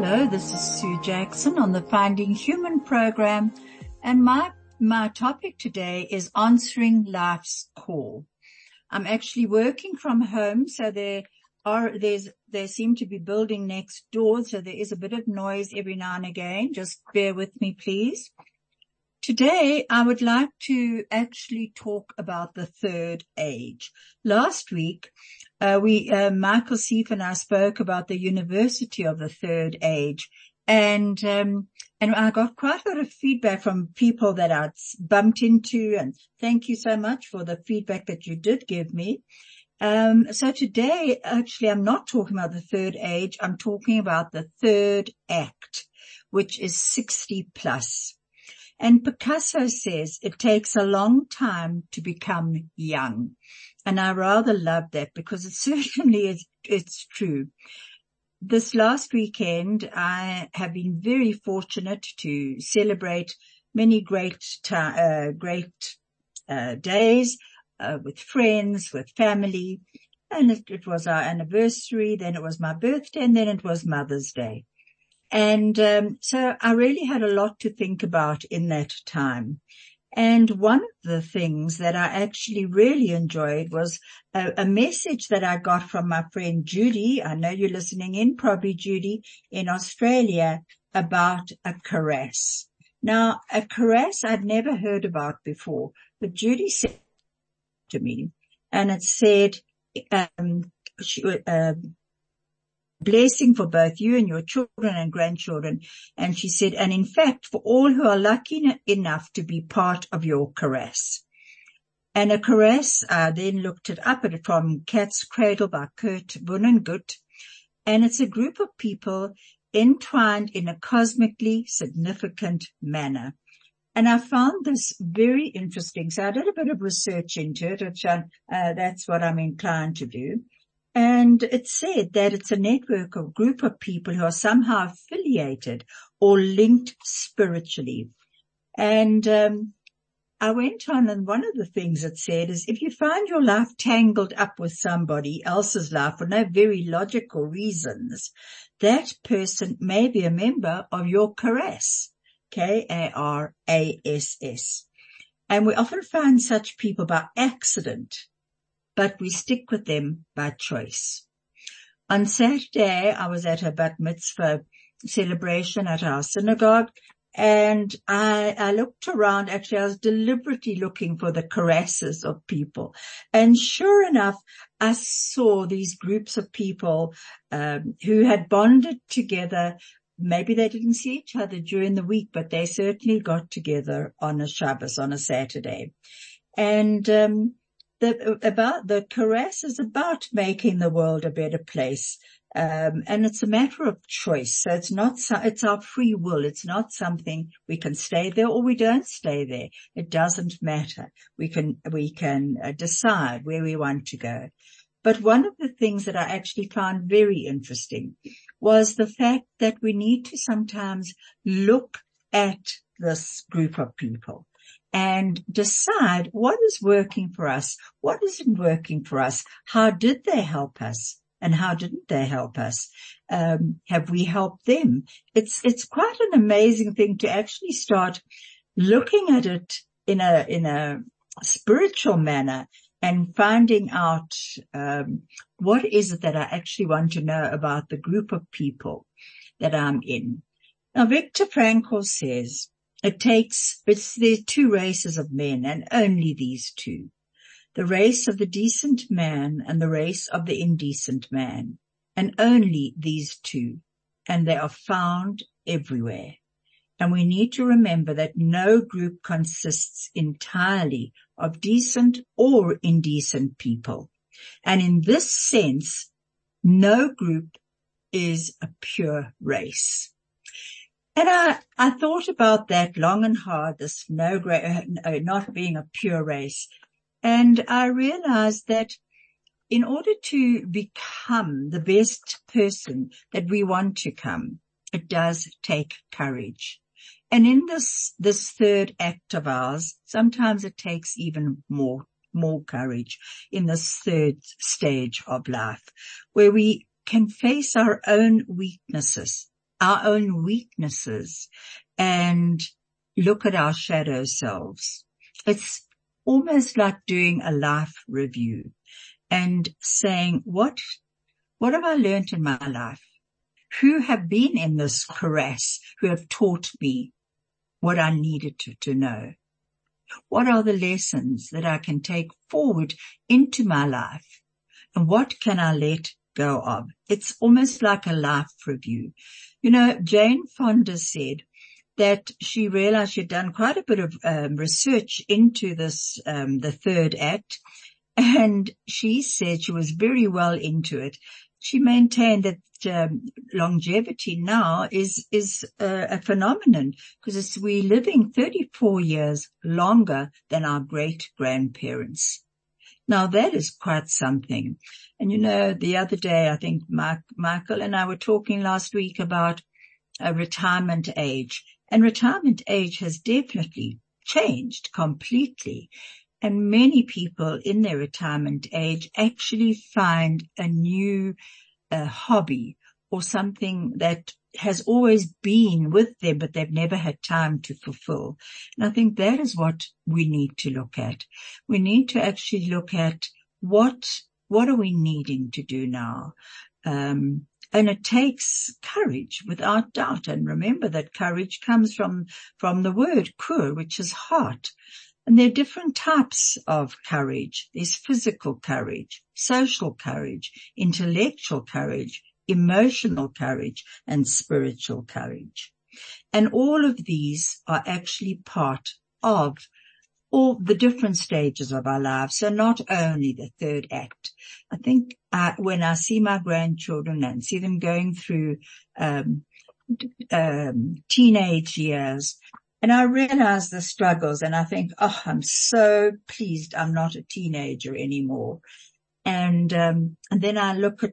Hello, this is Sue Jackson on the Finding Human program and my, my topic today is answering life's call. I'm actually working from home, so there are, there's, there seem to be building next door, so there is a bit of noise every now and again. Just bear with me, please. Today, I would like to actually talk about the third age. Last week, uh, we, uh, Michael Seif and I spoke about the university of the third age and, um, and I got quite a lot of feedback from people that I'd bumped into and thank you so much for the feedback that you did give me. Um, so today, actually, I'm not talking about the third age. I'm talking about the third act, which is 60 plus. And Picasso says it takes a long time to become young. And I rather love that because it certainly is, it's true. This last weekend, I have been very fortunate to celebrate many great, uh, great, uh, days, uh, with friends, with family. And it, it was our anniversary, then it was my birthday, and then it was Mother's Day. And um, so I really had a lot to think about in that time. And one of the things that I actually really enjoyed was a, a, message that I got from my friend Judy. I know you're listening in, probably Judy in Australia about a karass. Now, a karass I'd never heard about before, but Judy said to me and it said, um, she, uh, blessing for both you and your children and grandchildren. And she said, and in fact, for all who are lucky enough to be part of your karass. And a karass, I then looked it up at it from Cat's Cradle by Kurt Vonnegut. And it's a group of people entwined in a cosmically significant manner. And I found this very interesting. So I did a bit of research into it, which I, uh, that's what I'm inclined to do. And it said that it's a network of group of people who are somehow affiliated or linked spiritually. And um, I went on and one of the things it said is if you find your life tangled up with somebody else's life for no very logical reasons, that person may be a member of your karass. K-A-R-A-S-S. And we often find such people by accident but we stick with them by choice. On Saturday, I was at a bat mitzvah celebration at our synagogue and I, I, looked around. Actually, I was deliberately looking for the karasses of people. And sure enough, I saw these groups of people um, who had bonded together. Maybe they didn't see each other during the week, but they certainly got together on a Shabbos, on a Saturday. And um, the, about the karass is about making the world a better place. Um, and it's a matter of choice. So it's not, it's our free will. It's not something we can stay there or we don't stay there. It doesn't matter. We can, we can uh, decide where we want to go. But one of the things that I actually found very interesting was the fact that we need to sometimes look at this group of people and decide what is working for us, what isn't working for us, how did they help us, and how didn't they help us? Um, have we helped them? It's it's quite an amazing thing to actually start looking at it in a in a spiritual manner and finding out um, what is it that I actually want to know about the group of people that I'm in. Now, Viktor Frankl says it takes, it's, two races of men and only these two. The race of the decent man and the race of the indecent man and only these two. And they are found everywhere. And we need to remember that no group consists entirely of decent or indecent people. And in this sense, no group is a pure race. And I, I thought about that long and hard, this no, uh, not being a pure race. And I realized that in order to become the best person that we want to come, it does take courage. And in this, this third act of ours, sometimes it takes even more, more courage in this third stage of life where we can face our own weaknesses, our own weaknesses and look at our shadow selves. It's almost like doing a life review and saying, what, what have I learned in my life? Who have been in this karass who have taught me what I needed to, to know? What are the lessons that I can take forward into my life? And what can I let go of? It's almost like a life review. You know, Jane Fonda said that she realized she'd done quite a bit of um, research into this, um, the third act. And she said she was very well into it she maintained that um, longevity now is is a, a phenomenon because we're living 34 years longer than our great grandparents. Now that is quite something. And you know, the other day I think Mark, Michael and I were talking last week about a retirement age, and retirement age has definitely changed completely. And many people in their retirement age actually find a new uh, hobby or something that has always been with them, but they've never had time to fulfill. And I think that is what we need to look at. We need to actually look at what, what are we needing to do now? Um, and it takes courage without doubt. And remember that courage comes from, from the word kur, which is heart. And there are different types of courage. There's physical courage, social courage, intellectual courage, emotional courage, and spiritual courage. And all of these are actually part of all the different stages of our lives. So not only the third act. I think uh, when I see my grandchildren and see them going through um, um, teenage years and I realize the struggles and I think, oh, I'm so pleased I'm not a teenager anymore. And, um, and then I look at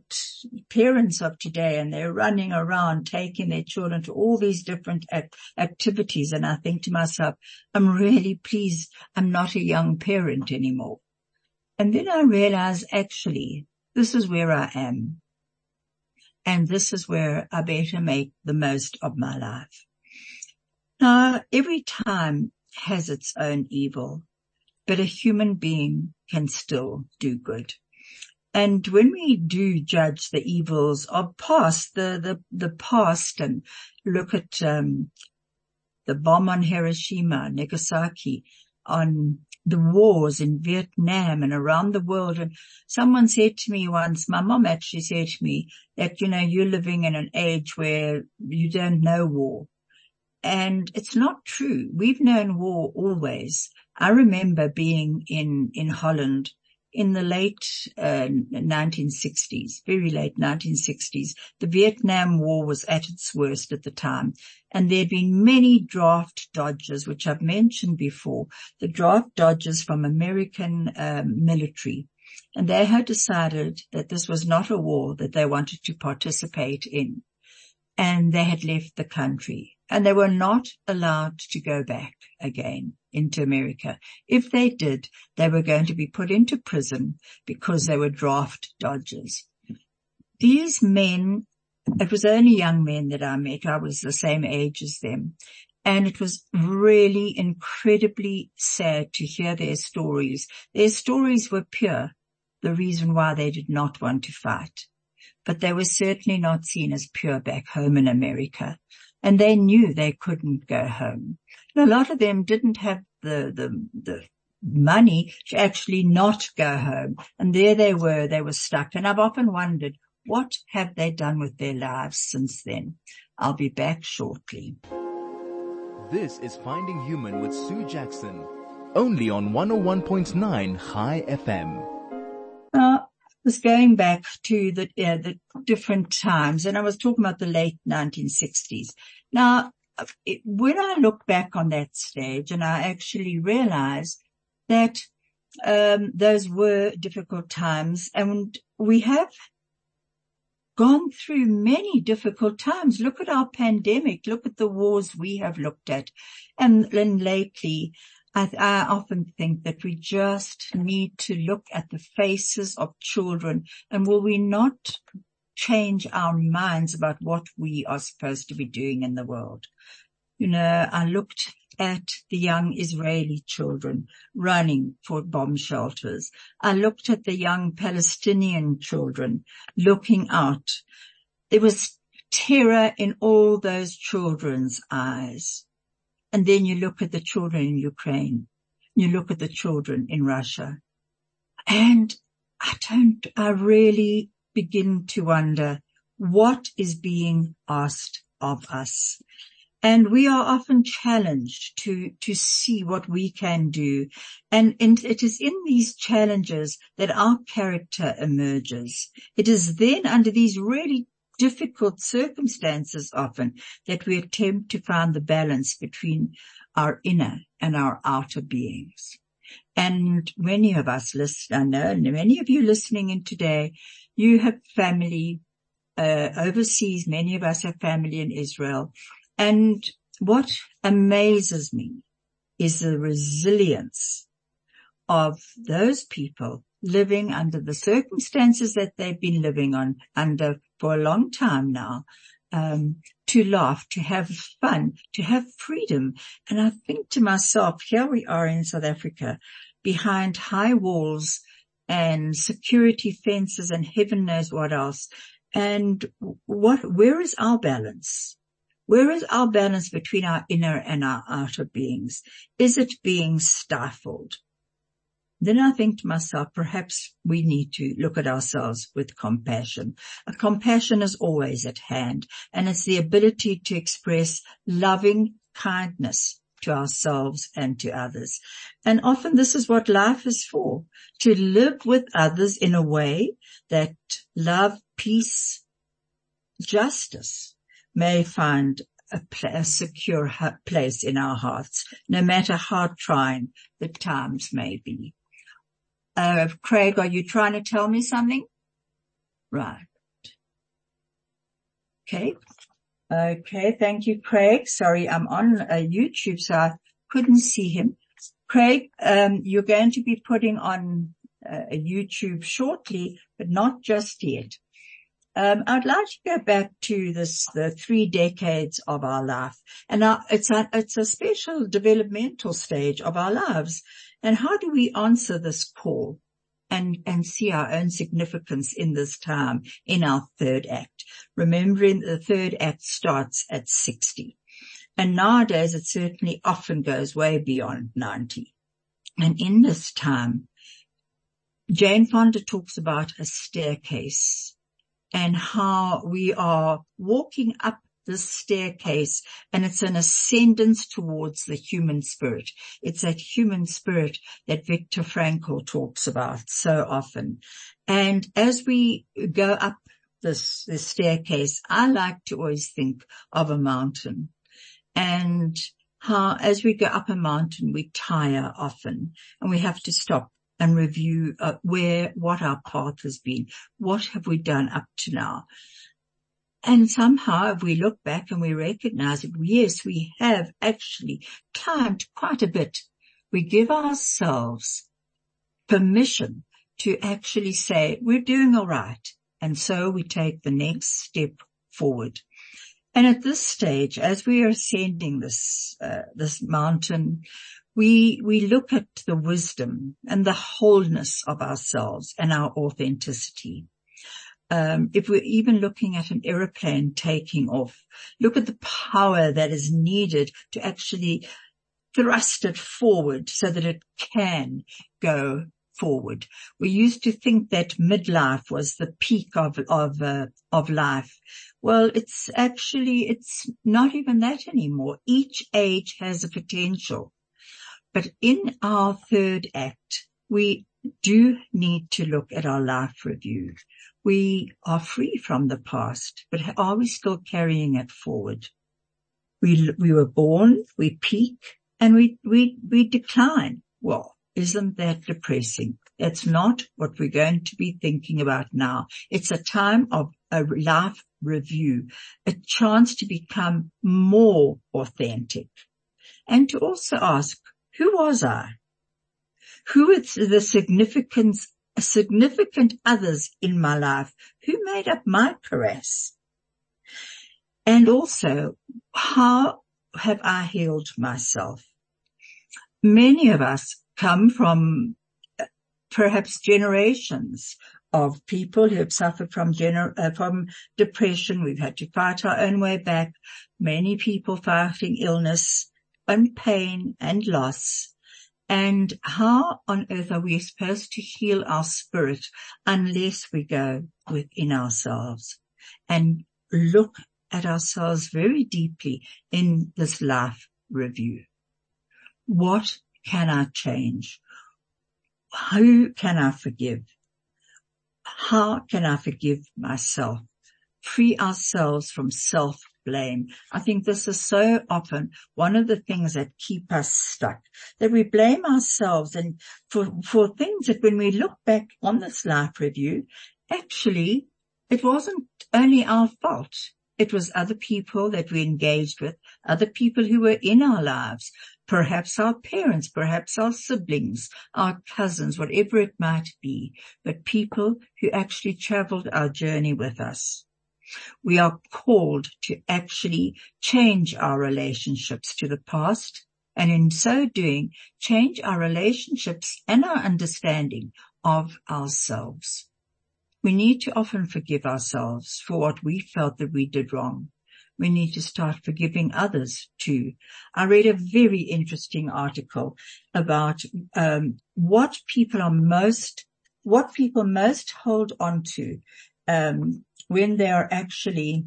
parents of today and they're running around taking their children to all these different act- activities. And I think to myself, I'm really pleased I'm not a young parent anymore. And then I realize actually this is where I am. And this is where I better make the most of my life. Now, every time has its own evil, but a human being can still do good. And when we do judge the evils of past, the, the, the past and look at, um, the bomb on Hiroshima, Nagasaki, on the wars in Vietnam and around the world. And someone said to me once, my mom actually said to me that, you know, you're living in an age where you don't know war. And it's not true. We've known war always. I remember being in, in Holland in the late uh, 1960s, very late 1960s. The Vietnam War was at its worst at the time. And there had been many draft dodges, which I've mentioned before, the draft dodges from American um, military. And they had decided that this was not a war that they wanted to participate in. And they had left the country and they were not allowed to go back again into America. If they did, they were going to be put into prison because they were draft dodgers. These men, it was only young men that I met. I was the same age as them. And it was really incredibly sad to hear their stories. Their stories were pure, the reason why they did not want to fight. But they were certainly not seen as pure back home in America and they knew they couldn't go home. And a lot of them didn't have the, the, the money to actually not go home. And there they were, they were stuck. And I've often wondered, what have they done with their lives since then? I'll be back shortly. This is Finding Human with Sue Jackson, only on 101.9 High FM. Uh, was going back to the, uh, the different times and I was talking about the late 1960s. Now, when I look back on that stage and I actually realize that um, those were difficult times and we have gone through many difficult times. Look at our pandemic. Look at the wars we have looked at. And then lately, I, I, often think that we just need to look at the faces of children and will we not change our minds about what we are supposed to be doing in the world? You know, I looked at the young Israeli children running for bomb shelters. I looked at the young Palestinian children looking out. There was terror in all those children's eyes. And then you look at the children in Ukraine. You look at the children in Russia. And I don't, I really begin to wonder what is being asked of us. And we are often challenged to, to see what we can do. And, it is in these challenges that our character emerges. It is then under these really difficult circumstances often that we attempt to find the balance between our inner and our outer beings. And many of us listen, I know, many of you listening in today, you have family, uh, overseas. Many of us have family in Israel and what amazes me is the resilience of those people living under the circumstances that they've been living on under for a long time now, um, to laugh, to have fun, to have freedom. And I think to myself, here we are in South Africa behind high walls and security fences and heaven knows what else. And what, where is our balance? Where is our balance between our inner and our outer beings? Is it being stifled? Then I think to myself, perhaps we need to look at ourselves with compassion. A compassion is always at hand and it's the ability to express loving kindness to ourselves and to others. And often this is what life is for, to live with others in a way that love, peace, justice may find a, a secure place in our hearts, no matter how trying the times may be. Uh, Craig, are you trying to tell me something? Right. Okay. Okay. Thank you, Craig. Sorry, I'm on uh, YouTube, so I couldn't see him. Craig, um, you're going to be putting on uh, YouTube shortly, but not just yet. Um, I'd like to go back to this, the three decades of our life. And now it's a, it's a special developmental stage of our lives. And how do we answer this call and, and see our own significance in this time in our third act? Remembering the third act starts at 60. And nowadays it certainly often goes way beyond 90. And in this time, Jane Fonda talks about a staircase and how we are walking up this staircase and it's an ascendance towards the human spirit. It's that human spirit that Viktor Frankl talks about so often. And as we go up this, this staircase, I like to always think of a mountain and how as we go up a mountain, we tire often and we have to stop and review uh, where, what our path has been. What have we done up to now? And somehow if we look back and we recognize it, yes, we have actually climbed quite a bit. We give ourselves permission to actually say we're doing all right. And so we take the next step forward. And at this stage, as we are ascending this, uh, this mountain, we, we look at the wisdom and the wholeness of ourselves and our authenticity. Um, if we're even looking at an aeroplane taking off, look at the power that is needed to actually thrust it forward so that it can go forward. We used to think that midlife was the peak of, of, uh, of life. Well, it's actually, it's not even that anymore. Each age has a potential but in our third act, we, do need to look at our life review. We are free from the past, but are we still carrying it forward? We, we were born, we peak, and we, we, we decline. Well, isn't that depressing? That's not what we're going to be thinking about now. It's a time of a life review, a chance to become more authentic and to also ask, who was I? Who is the significance, significant others in my life? Who made up my chorus? And also, how have I healed myself? Many of us come from uh, perhaps generations of people who have suffered from gener- uh, from depression. We've had to fight our own way back. Many people fighting illness and pain and loss. And how on earth are we supposed to heal our spirit unless we go within ourselves and look at ourselves very deeply in this life review? What can I change? Who can I forgive? How can I forgive myself? Free ourselves from self blame. I think this is so often one of the things that keep us stuck, that we blame ourselves and for, for things that when we look back on this life review, actually it wasn't only our fault. It was other people that we engaged with, other people who were in our lives, perhaps our parents, perhaps our siblings, our cousins, whatever it might be, but people who actually traveled our journey with us. We are called to actually change our relationships to the past and in so doing change our relationships and our understanding of ourselves. We need to often forgive ourselves for what we felt that we did wrong. We need to start forgiving others too. I read a very interesting article about um, what people are most, what people most hold on to um, when they are actually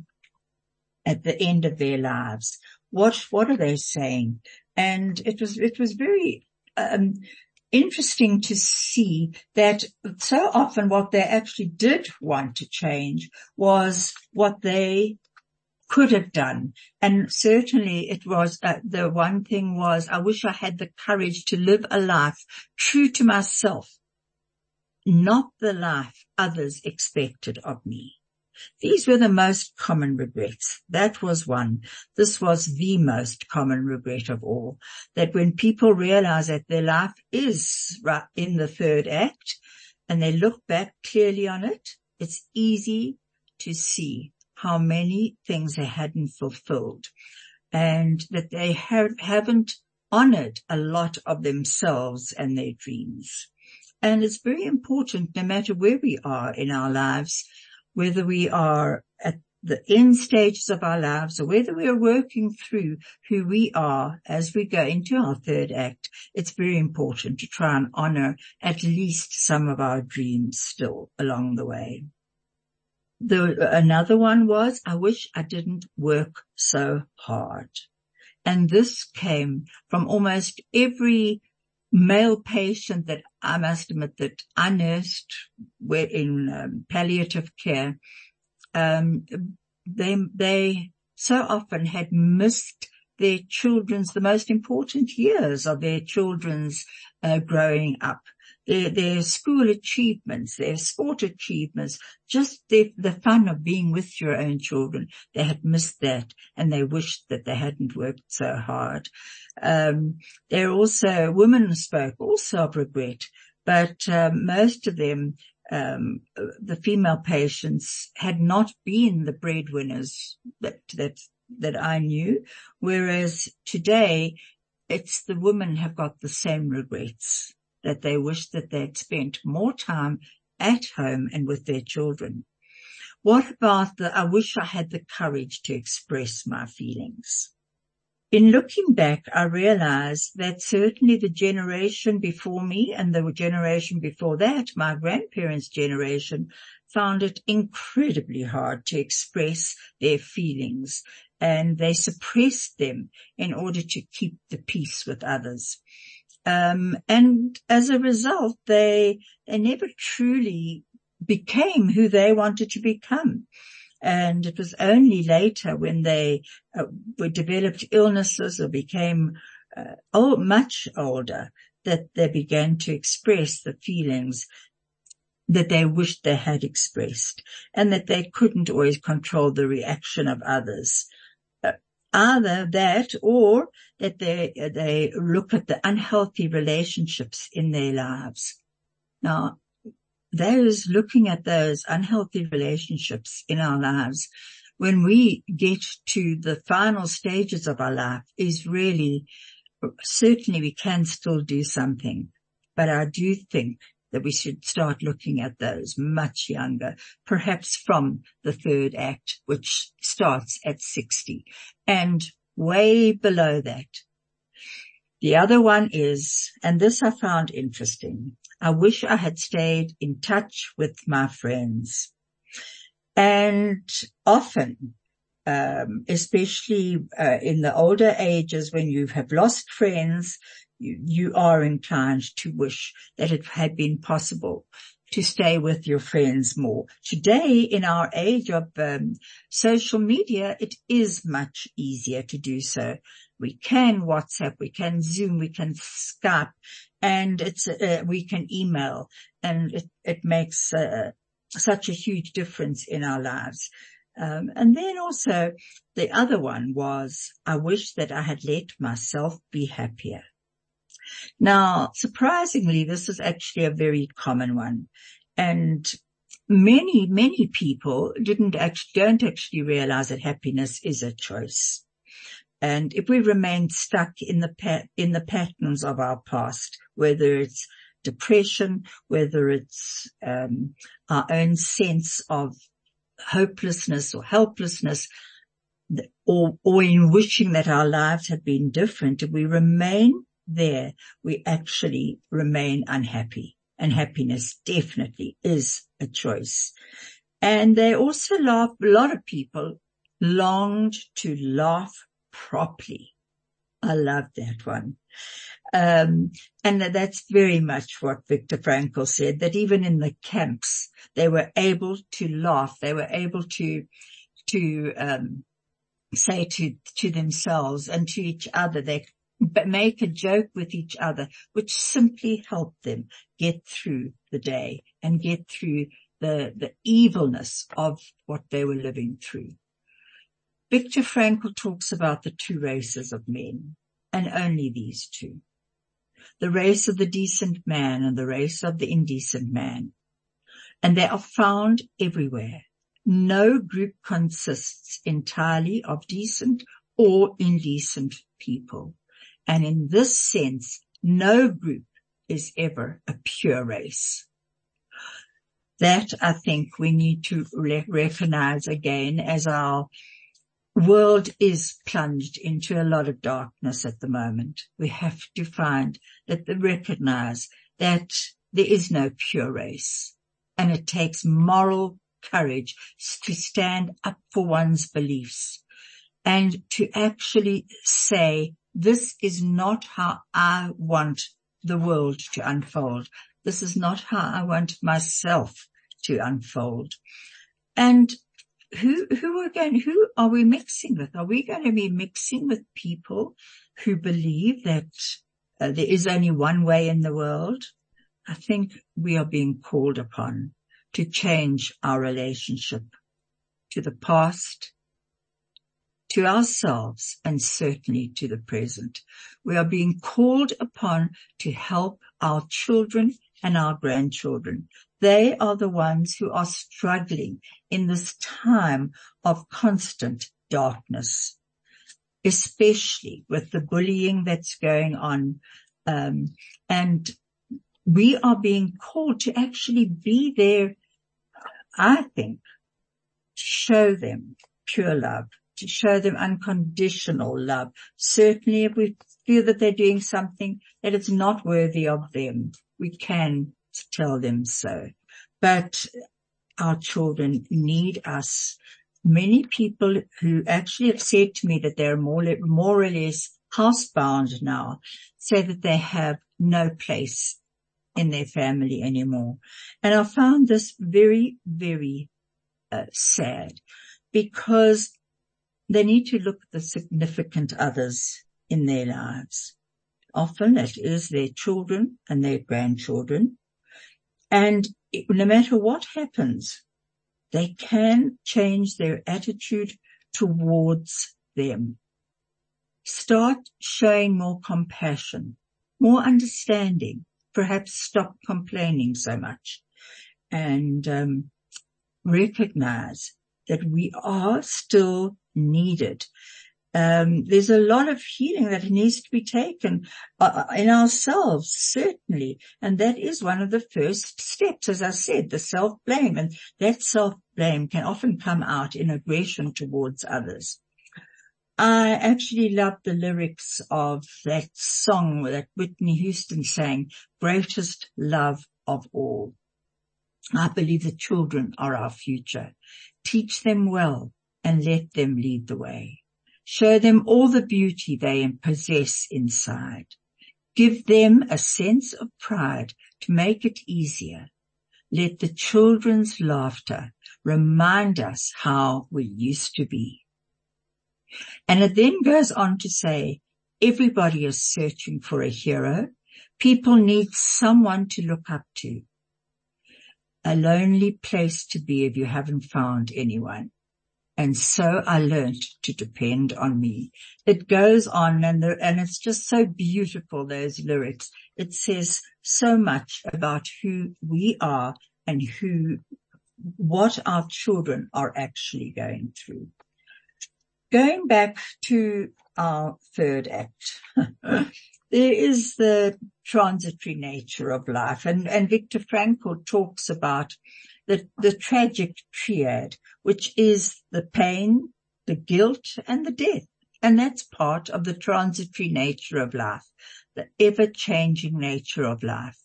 at the end of their lives. What, what are they saying? And it was, it was very, um, interesting to see that so often what they actually did want to change was what they could have done. And certainly it was, uh, the one thing was, I wish I had the courage to live a life true to myself, not the life others expected of me. These were the most common regrets. That was one. This was the most common regret of all. That when people realize that their life is in the third act and they look back clearly on it, it's easy to see how many things they hadn't fulfilled and that they have, haven't honored a lot of themselves and their dreams. And it's very important no matter where we are in our lives whether we are at the end stages of our lives or whether we are working through who we are as we go into our third act, it's very important to try and honor at least some of our dreams still along the way. The, another one was, I wish I didn't work so hard. And this came from almost every male patient that I must admit that I nursed were in um, palliative care, um, they, they so often had missed their children's, the most important years of their children's uh, growing up their, their school achievements, their sport achievements, just the, the fun of being with your own children. They had missed that and they wished that they hadn't worked so hard. Um, there also, women spoke also of regret, but um, most of them um, the female patients had not been the breadwinners that that that I knew, whereas today it's the women have got the same regrets that they wish that they'd spent more time at home and with their children. What about the, I wish I had the courage to express my feelings. In looking back, I realized that certainly the generation before me and the generation before that, my grandparents' generation, found it incredibly hard to express their feelings and they suppressed them in order to keep the peace with others Um, and as a result, they, they never truly became who they wanted to become. And it was only later when they uh, were developed illnesses or became uh, old, much older that they began to express the feelings that they wished they had expressed and that they couldn't always control the reaction of others. Either that or that they, they look at the unhealthy relationships in their lives. Now, those looking at those unhealthy relationships in our lives when we get to the final stages of our life is really, certainly we can still do something, but I do think that we should start looking at those much younger, perhaps from the third act, which starts at 60 and way below that. The other one is, and this I found interesting, I wish I had stayed in touch with my friends. And often, um, especially uh, in the older ages when you have lost friends, you, are inclined to wish that it had been possible to stay with your friends more. Today, in our age of um, social media, it is much easier to do so. We can WhatsApp, we can Zoom, we can Skype, and it's uh, we can email, and it, it makes uh, such a huge difference in our lives. Um, and then also the other one was, I wish that I had let myself be happier. Now, surprisingly, this is actually a very common one. And many, many people didn't actually, don't actually realize that happiness is a choice. And if we remain stuck in the in the patterns of our past, whether it's depression, whether it's um, our own sense of hopelessness or helplessness, or, or in wishing that our lives had been different, if we remain there, we actually remain unhappy. And happiness definitely is a choice. And they also laugh, a lot of people longed to laugh properly. I love that one. Um, and that's very much what Viktor Frankl said, that even in the camps, they were able to laugh. They were able to, to, um, say to, to themselves and to each other, they make a joke with each other, which simply helped them get through the day and get through the, the evilness of what they were living through. Viktor Frankl talks about the two races of men and only these two. The race of the decent man and the race of the indecent man. And they are found everywhere. No group consists entirely of decent or indecent people. And in this sense, no group is ever a pure race. That I think we need to re- recognize again as our world is plunged into a lot of darkness at the moment. We have to find that they recognize that there is no pure race and it takes moral courage to stand up for one's beliefs and to actually say, this is not how I want the world to unfold. This is not how I want myself to unfold. And who, who again, who are we mixing with? Are we going to be mixing with people who believe that uh, there is only one way in the world? I think we are being called upon to change our relationship to the past, to ourselves, and certainly to the present. We are being called upon to help our children and our grandchildren they are the ones who are struggling in this time of constant darkness, especially with the bullying that's going on. Um, and we are being called to actually be there, I think, to show them pure love, to show them unconditional love. Certainly if we feel that they're doing something that is not worthy of them, we can tell them so. But our children need us. Many people who actually have said to me that they're more, more or less housebound now say that they have no place in their family anymore. And I found this very, very uh, sad because they need to look at the significant others in their lives. Often it is their children and their grandchildren. And no matter what happens, they can change their attitude towards them. Start showing more compassion, more understanding, perhaps stop complaining so much and um, recognize that we are still needed. Um, there's a lot of healing that needs to be taken uh, uh, in ourselves, certainly. And that is one of the first steps, as I said, the self-blame. And that self-blame can often come out in aggression towards others. I actually love the lyrics of that song that Whitney Houston sang, Greatest Love of All. I believe the children are our future. Teach them well and let them lead the way. Show them all the beauty they possess inside. Give them a sense of pride to make it easier. Let the children's laughter remind us how we used to be. And it then goes on to say, everybody is searching for a hero. People need someone to look up to. A lonely place to be if you haven't found anyone. And so I learned to depend on me. It goes on and, the, and it's just so beautiful, those lyrics. It says so much about who we are and who, what our children are actually going through. Going back to our third act, there is the transitory nature of life and, and Viktor Frankl talks about the, the tragic triad, which is the pain, the guilt and the death. And that's part of the transitory nature of life, the ever changing nature of life.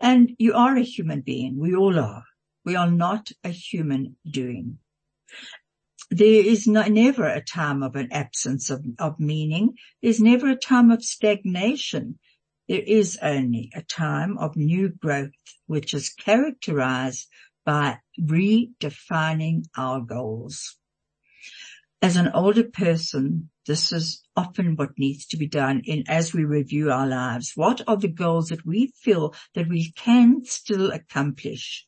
And you are a human being. We all are. We are not a human doing there is never a time of an absence of, of meaning. There's never a time of stagnation. There is only a time of new growth, which is characterized by redefining our goals. As an older person, this is often what needs to be done in as we review our lives. What are the goals that we feel that we can still accomplish?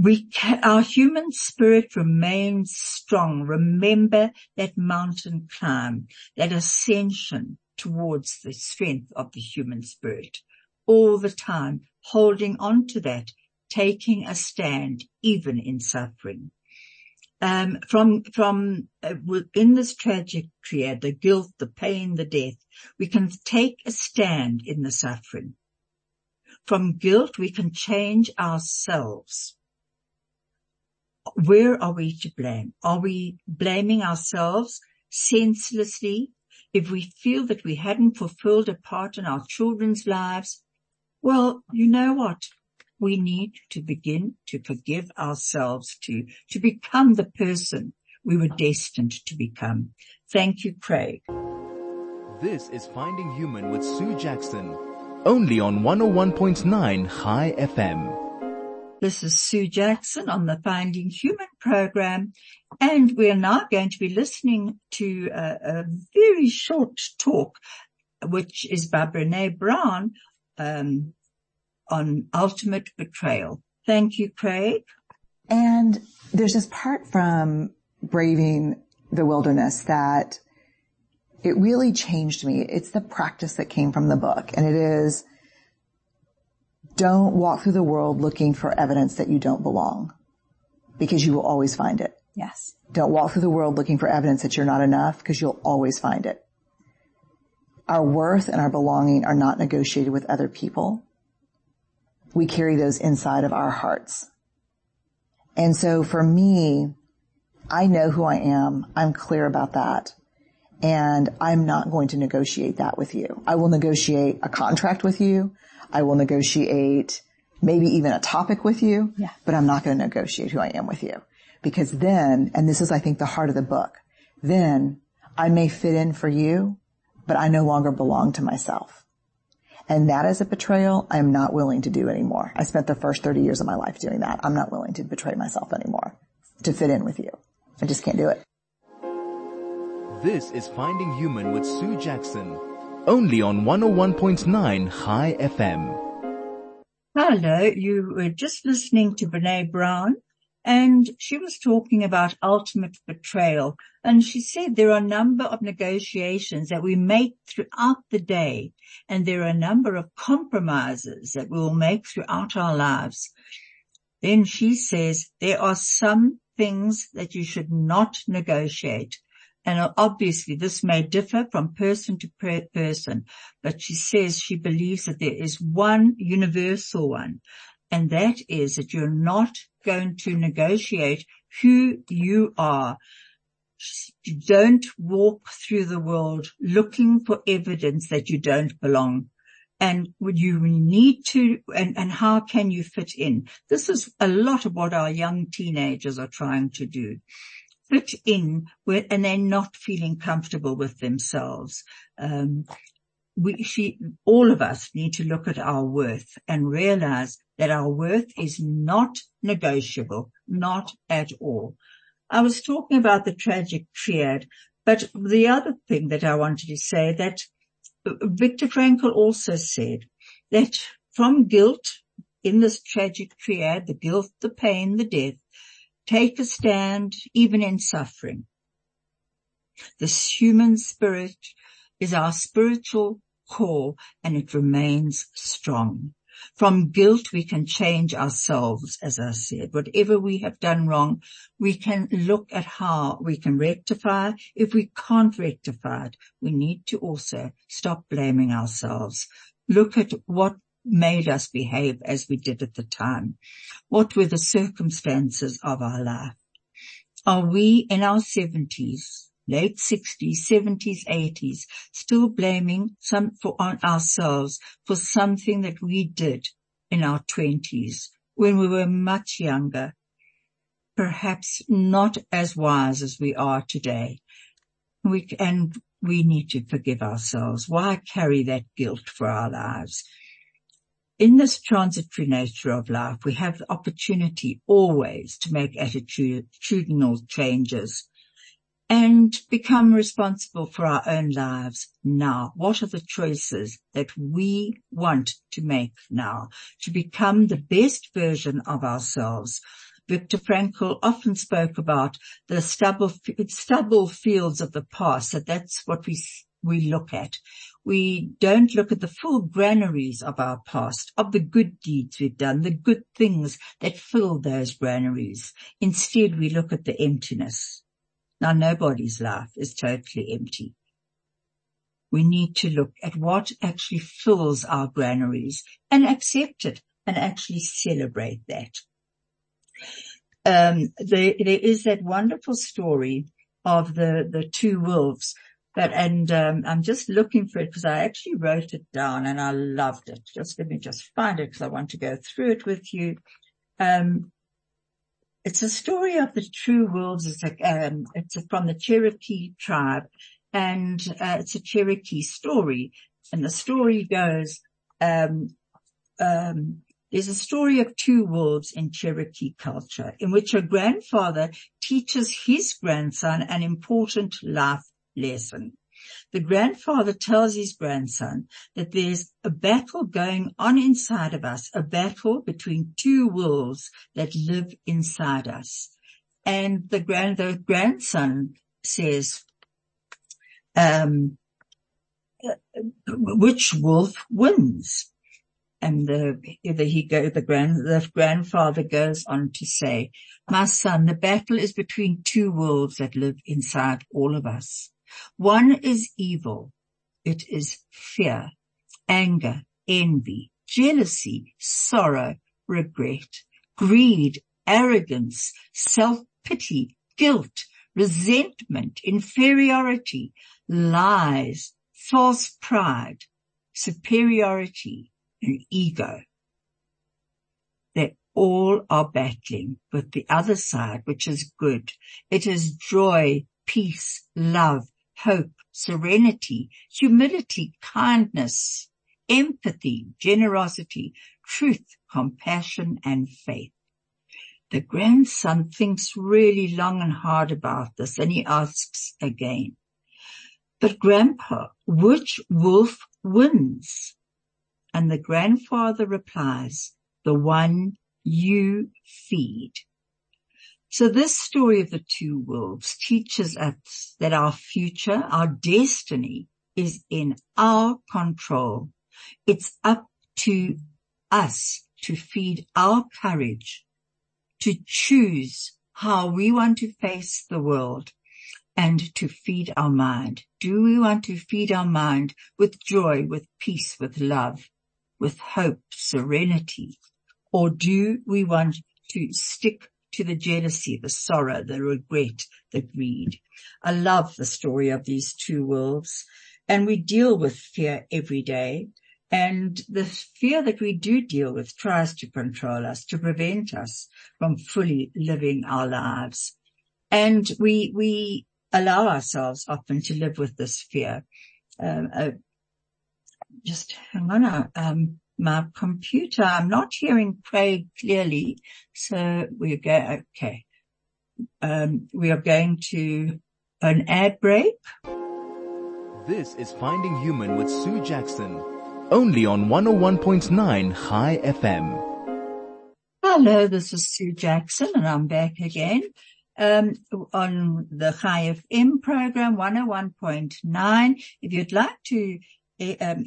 we can, our human spirit remains strong. Remember that mountain climb, that ascension towards the strength of the human spirit all the time, holding on to that, taking a stand even in suffering. Um, from, from, uh, in this tragic the guilt, the pain, the death, we can take a stand in the suffering. From guilt, we can change ourselves where are we to blame? Are we blaming ourselves senselessly if we feel that we hadn't fulfilled a part in our children's lives? Well, you know what? We need to begin to forgive ourselves to, to become the person we were destined to become. Thank you, Craig. This is Finding Human with Sue Jackson, only on 101.9 High FM. This is Sue Jackson on the Finding Human program, and we're now going to be listening to a, a very short talk, which is by Brene Brown um, on ultimate betrayal. Thank you, Craig. And there's this part from Braving the Wilderness that it really changed me. It's the practice that came from the book, and it is don't walk through the world looking for evidence that you don't belong because you will always find it. Yes. Don't walk through the world looking for evidence that you're not enough because you'll always find it. Our worth and our belonging are not negotiated with other people. We carry those inside of our hearts. And so for me, I know who I am. I'm clear about that. And I'm not going to negotiate that with you. I will negotiate a contract with you. I will negotiate maybe even a topic with you, yeah. but I'm not going to negotiate who I am with you. Because then, and this is I think the heart of the book, then I may fit in for you, but I no longer belong to myself. And that is a betrayal I'm not willing to do anymore. I spent the first 30 years of my life doing that. I'm not willing to betray myself anymore to fit in with you. I just can't do it. This is Finding Human with Sue Jackson, only on 101.9 High FM. Hello, you were just listening to Brene Brown and she was talking about ultimate betrayal. And she said there are a number of negotiations that we make throughout the day. And there are a number of compromises that we will make throughout our lives. Then she says there are some things that you should not negotiate. And obviously this may differ from person to per person, but she says she believes that there is one universal one. And that is that you're not going to negotiate who you are. Don't walk through the world looking for evidence that you don't belong. And would you need to, and, and how can you fit in? This is a lot of what our young teenagers are trying to do fit in with, and they're not feeling comfortable with themselves. Um, we, she, all of us need to look at our worth and realize that our worth is not negotiable, not at all. I was talking about the tragic triad, but the other thing that I wanted to say that Viktor Frankl also said that from guilt in this tragic triad, the guilt, the pain, the death, take a stand even in suffering. This human spirit is our spiritual core and it remains strong. From guilt, we can change ourselves, as I said. Whatever we have done wrong, we can look at how we can rectify. If we can't rectify it, we need to also stop blaming ourselves. Look at what made us behave as we did at the time. What were the circumstances of our life? Are we in our seventies late 60s, 70s, 80s, still blaming some for on ourselves for something that we did in our 20s when we were much younger, perhaps not as wise as we are today. We, and we need to forgive ourselves. Why carry that guilt for our lives? In this transitory nature of life, we have the opportunity always to make attitudinal changes and become responsible for our own lives now. What are the choices that we want to make now to become the best version of ourselves? Viktor Frankl often spoke about the stubble, stubble fields of the past, that that's what we, we look at. We don't look at the full granaries of our past, of the good deeds we've done, the good things that fill those granaries. Instead, we look at the emptiness now nobody's life is totally empty. We need to look at what actually fills our granaries and accept it and actually celebrate that. Um, there, there is that wonderful story of the, the two wolves but, and, um, I'm just looking for it because I actually wrote it down and I loved it. Just let me just find it because I want to go through it with you. Um, it's a story of the true wolves. It's, a, um, it's a, from the Cherokee tribe and uh, it's a Cherokee story. And the story goes, um, um, there's a story of two wolves in Cherokee culture in which a grandfather teaches his grandson an important life lesson. The grandfather tells his grandson that there's a battle going on inside of us, a battle between two wolves that live inside us. And the grand, the grandson says, um, which wolf wins? And the, either he go, the grand, the grandfather goes on to say, my son, the battle is between two wolves that live inside all of us. One is evil. It is fear, anger, envy, jealousy, sorrow, regret, greed, arrogance, self-pity, guilt, resentment, inferiority, lies, false pride, superiority, and ego. They all are battling with the other side, which is good. It is joy, peace, love, hope, serenity, humility, kindness, empathy, generosity, truth, compassion, and faith. The grandson thinks really long and hard about this and he asks again, but grandpa, which wolf wins? And the grandfather replies, the one you feed. So this story of the two wolves teaches us that our future, our destiny is in our control. It's up to us to feed our courage, to choose how we want to face the world and to feed our mind. Do we want to feed our mind with joy, with peace, with love, with hope, serenity? Or do we want to stick to the jealousy, the sorrow, the regret, the greed? I love the story of these two wolves and we deal with fear every day. And the fear that we do deal with tries to control us, to prevent us from fully living our lives. And we, we allow ourselves often to live with this fear. Um, uh, just hang on, uh, um, my computer. I'm not hearing Craig clearly. So we go, okay. Um, we are going to an ad break. This is Finding Human with Sue Jackson, only on 101.9 High FM. Hello, this is Sue Jackson and I'm back again. Um, on the High FM program 101.9. If you'd like to, eh, um,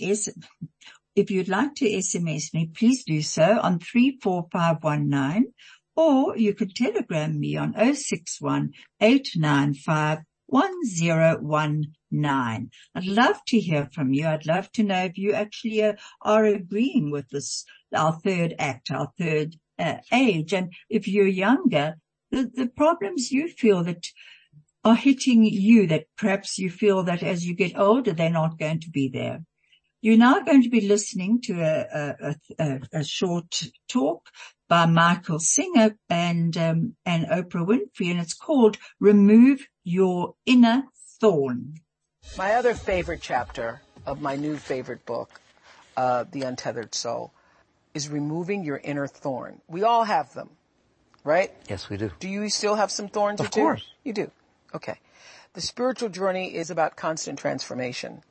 if you'd like to SMS me, please do so on 34519 or you could telegram me on 061 895 1019. I'd love to hear from you. I'd love to know if you actually are, are agreeing with this, our third act, our third uh, age. And if you're younger, the, the problems you feel that are hitting you that perhaps you feel that as you get older, they're not going to be there. You're now going to be listening to a, a, a, a short talk by Michael Singer and um, and Oprah Winfrey, and it's called "Remove Your Inner Thorn." My other favorite chapter of my new favorite book, uh, "The Untethered Soul," is removing your inner thorn. We all have them, right? Yes, we do. Do you still have some thorns? Of course, you do. Okay. The spiritual journey is about constant transformation.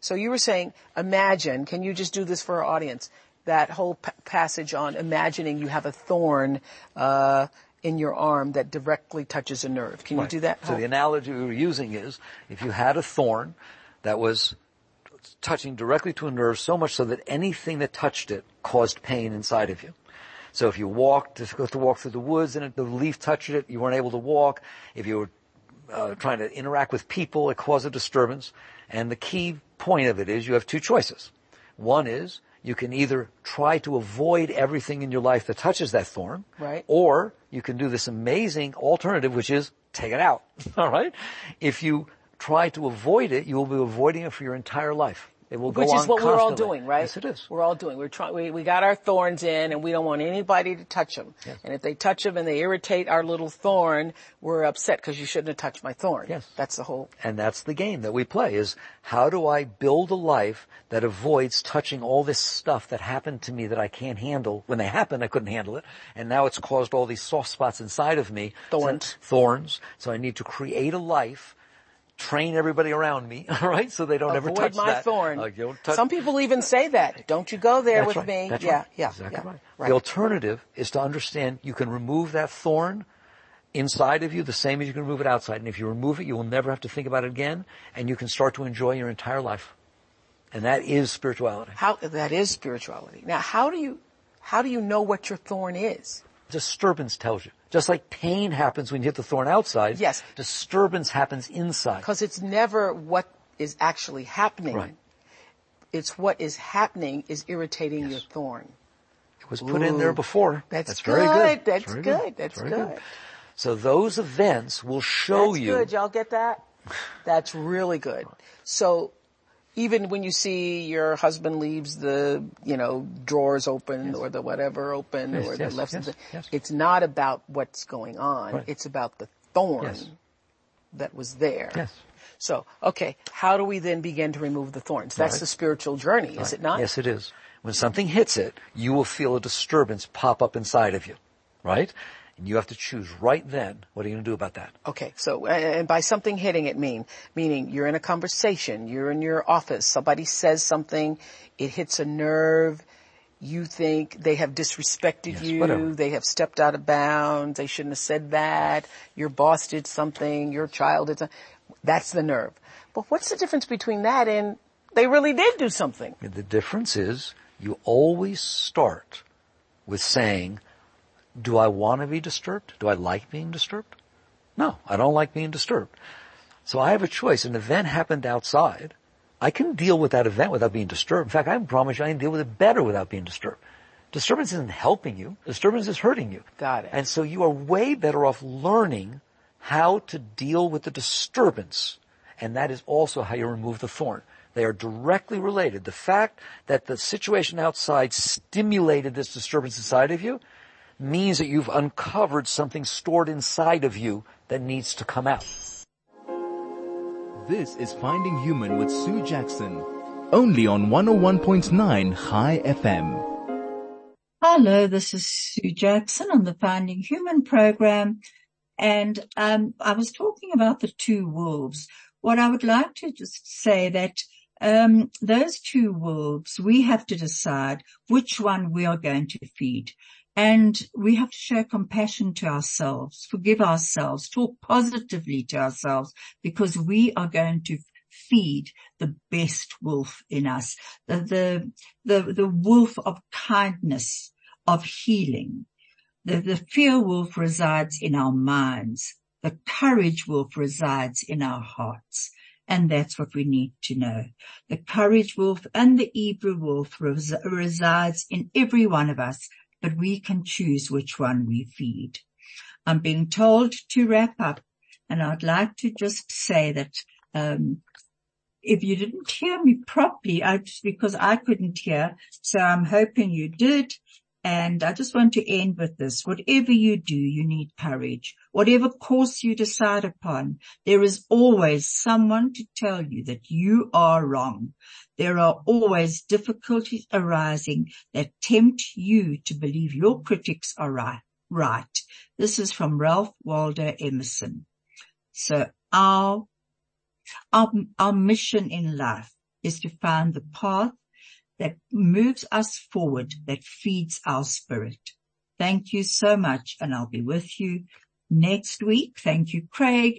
So you were saying, imagine, can you just do this for our audience? That whole p- passage on imagining you have a thorn, uh, in your arm that directly touches a nerve. Can right. you do that? So the analogy we were using is if you had a thorn that was touching directly to a nerve so much so that anything that touched it caused pain inside of you. So if you walked, difficult to walk through the woods and the leaf touched it, you weren't able to walk. If you were uh, trying to interact with people, it caused a disturbance. And the key point of it is you have two choices. One is you can either try to avoid everything in your life that touches that thorn, right. or you can do this amazing alternative, which is take it out. All right. If you try to avoid it, you will be avoiding it for your entire life. It will Which go is what we're all doing, right? Yes, it is. We're all doing. We're trying. We, we got our thorns in, and we don't want anybody to touch them. Yes. And if they touch them and they irritate our little thorn, we're upset because you shouldn't have touched my thorn. Yes. That's the whole. And that's the game that we play: is how do I build a life that avoids touching all this stuff that happened to me that I can't handle? When they happened, I couldn't handle it, and now it's caused all these soft spots inside of me. Thorns. So, thorns. So I need to create a life train everybody around me, all right, so they don't ever touch my that. thorn. Uh, touch- Some people even say that. Don't you go there That's with right. me. That's yeah, right. yeah, exactly yeah. right. The alternative is to understand you can remove that thorn inside of you the same as you can remove it outside. And if you remove it, you will never have to think about it again, and you can start to enjoy your entire life. And that is spirituality. How that is spirituality. Now, how do you how do you know what your thorn is? Disturbance tells you. Just like pain happens when you hit the thorn outside, Yes. disturbance happens inside. Because it's never what is actually happening. Right. It's what is happening is irritating your thorn. It was put in there before. That's very good. good. That's very good. That's very good. So those events will show That's you. That's good. Y'all get that? That's really good. So even when you see your husband leaves the, you know, drawers open or the whatever open Yes, or the yes, left, yes, yes. it's not about what's going on. Right. It's about the thorn Yes. that was there. Yes. So, okay, how do we then begin to remove the thorns? That's Right. the spiritual journey, is it not? Yes, it is. When something hits it, you will feel a disturbance pop up inside of you, right? And you have to choose right then, what are you going to do about that? Okay, so uh, and by something hitting it mean meaning you're in a conversation, you're in your office, somebody says something, it hits a nerve, you think they have disrespected Yes, you, whatever. they have stepped out of bounds, they shouldn't have said that, your boss did something, your child did something. That's the nerve. But what's the difference between that and they really did do something? The difference is you always start with saying, do I want to be disturbed? Do I like being disturbed? No, I don't like being disturbed. So I have a choice. An event happened outside. I can deal with that event without being disturbed. In fact, I can promise you I can deal with it better without being disturbed. Disturbance isn't helping you. Disturbance is hurting you. Got it. And so you are way better off learning how to deal with the disturbance. And that is also how you remove the thorn. They are directly related. The fact that the situation outside stimulated this disturbance inside of you means that you've uncovered something stored inside of you that needs to come out. This is Finding Human with Sue Jackson. Only on 101.9 High FM. Hello, this is Sue Jackson on the Finding Human program. And um, I was talking about the two wolves. What I would like to just say that um, those two wolves, we have to decide which one we are going to feed. And we have to show compassion to ourselves, forgive ourselves, talk positively to ourselves because we are going to feed the best wolf in us, the, the, the, the wolf of kindness, of healing. The, the fear wolf resides in our minds. The courage wolf resides in our hearts. And that's what we need to know. The courage wolf and the evil wolf res- resides in every one of us, but we can choose which one we feed. I'm being told to wrap up and I'd like to just say that, um, if you didn't hear me properly, I just because I couldn't hear, so I'm hoping you did. And I just want to end with this. Whatever you do, you need courage. Whatever course you decide upon, there is always someone to tell you that you are wrong. There are always difficulties arising that tempt you to believe your critics are right. Right. This is from Ralph Waldo Emerson. So our, our, our mission in life is to find the path that moves us forward, that feeds our spirit. Thank you so much and I'll be with you next week. Thank you, Craig.